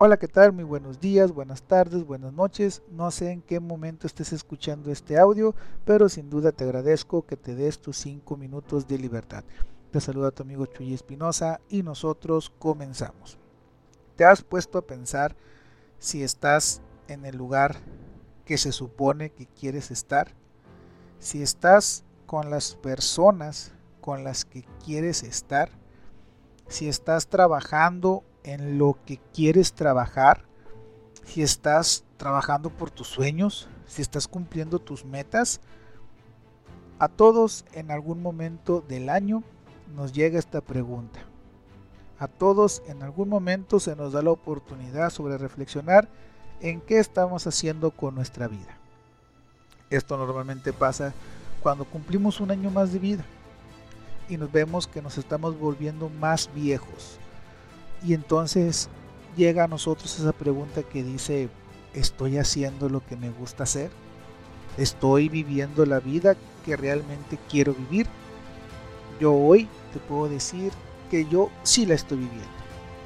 Hola, ¿qué tal? Muy buenos días, buenas tardes, buenas noches. No sé en qué momento estés escuchando este audio, pero sin duda te agradezco que te des tus 5 minutos de libertad. Te saluda tu amigo Chuy Espinosa y nosotros comenzamos. ¿Te has puesto a pensar si estás en el lugar que se supone que quieres estar? Si estás con las personas con las que quieres estar? Si estás trabajando en lo que quieres trabajar, si estás trabajando por tus sueños, si estás cumpliendo tus metas, a todos en algún momento del año nos llega esta pregunta. A todos en algún momento se nos da la oportunidad sobre reflexionar en qué estamos haciendo con nuestra vida. Esto normalmente pasa cuando cumplimos un año más de vida y nos vemos que nos estamos volviendo más viejos, y entonces llega a nosotros esa pregunta que dice, ¿estoy haciendo lo que me gusta hacer? ¿Estoy viviendo la vida que realmente quiero vivir? Yo hoy te puedo decir que yo sí la estoy viviendo,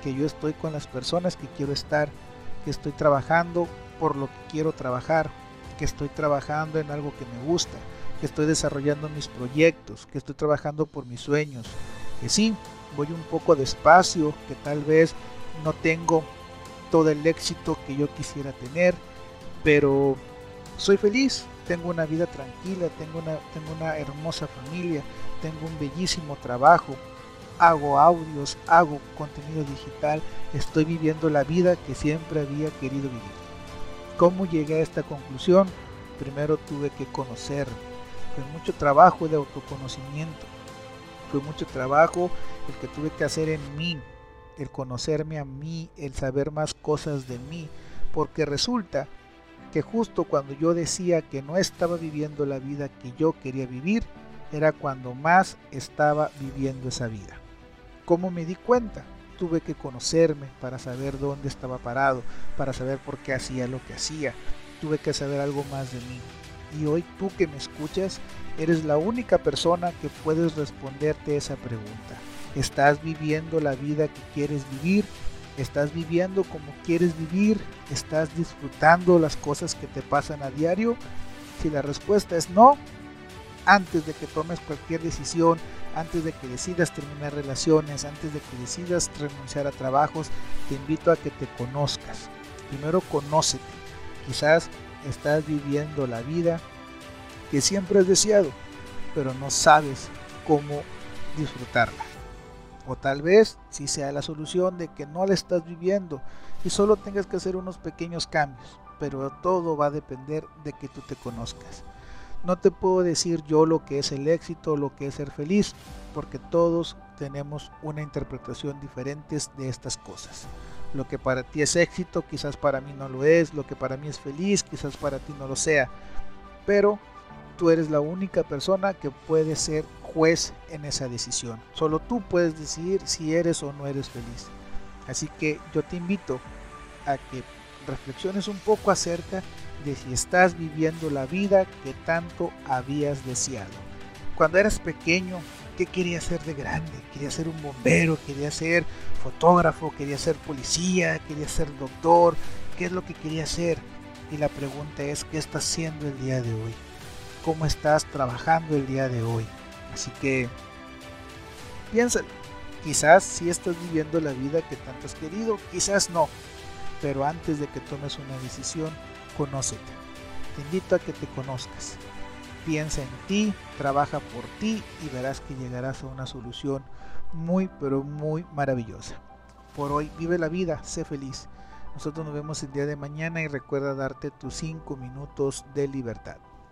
que yo estoy con las personas que quiero estar, que estoy trabajando por lo que quiero trabajar, que estoy trabajando en algo que me gusta, que estoy desarrollando mis proyectos, que estoy trabajando por mis sueños, que sí, voy un poco despacio, que tal vez no tengo todo el éxito que yo quisiera tener, pero soy feliz, tengo una vida tranquila, tengo una, tengo una hermosa familia, tengo un bellísimo trabajo, hago audios, hago contenido digital, estoy viviendo la vida que siempre había querido vivir. ¿Cómo llegué a esta conclusión? Primero tuve que conocer, fue mucho trabajo de autoconocimiento, fue mucho trabajo el que tuve que hacer en mí, el conocerme a mí, el saber más cosas de mí, porque resulta que justo cuando yo decía que no estaba viviendo la vida que yo quería vivir, era cuando más estaba viviendo esa vida. ¿Cómo me di cuenta? Tuve que conocerme para saber dónde estaba parado, para saber por qué hacía lo que hacía. Tuve que saber algo más de mí. Y hoy tú que me escuchas, eres la única persona que puedes responderte esa pregunta. ¿Estás viviendo la vida que quieres vivir? ¿Estás viviendo como quieres vivir? ¿Estás disfrutando las cosas que te pasan a diario? Si la respuesta es no, antes de que tomes cualquier decisión, antes de que decidas terminar relaciones, antes de que decidas renunciar a trabajos, te invito a que te conozcas. Primero conócete. Quizás estás viviendo la vida que siempre has deseado, pero no sabes cómo disfrutarla. O tal vez si sea la solución de que no la estás viviendo y solo tengas que hacer unos pequeños cambios, pero todo va a depender de que tú te conozcas. No te puedo decir yo lo que es el éxito, lo que es ser feliz, porque todos tenemos una interpretación diferente de estas cosas. Lo que para ti es éxito, quizás para mí no lo es, lo que para mí es feliz, quizás para ti no lo sea. Pero tú eres la única persona que puede ser juez en esa decisión. Solo tú puedes decidir si eres o no eres feliz. Así que yo te invito a que reflexiones un poco acerca de si estás viviendo la vida que tanto habías deseado. Cuando eras pequeño, ¿qué querías ser de grande? Quería ser un bombero, quería ser fotógrafo, quería ser policía, quería ser doctor. ¿Qué es lo que quería ser? Y la pregunta es, ¿qué estás haciendo el día de hoy? ¿Cómo estás trabajando el día de hoy? Así que piénsalo. Quizás si estás viviendo la vida que tanto has querido, quizás no. Pero antes de que tomes una decisión, conócete. Te invito a que te conozcas. Piensa en ti, trabaja por ti y verás que llegarás a una solución muy pero muy maravillosa. Por hoy vive la vida, sé feliz. Nosotros nos vemos el día de mañana y recuerda darte tus 5 minutos de libertad.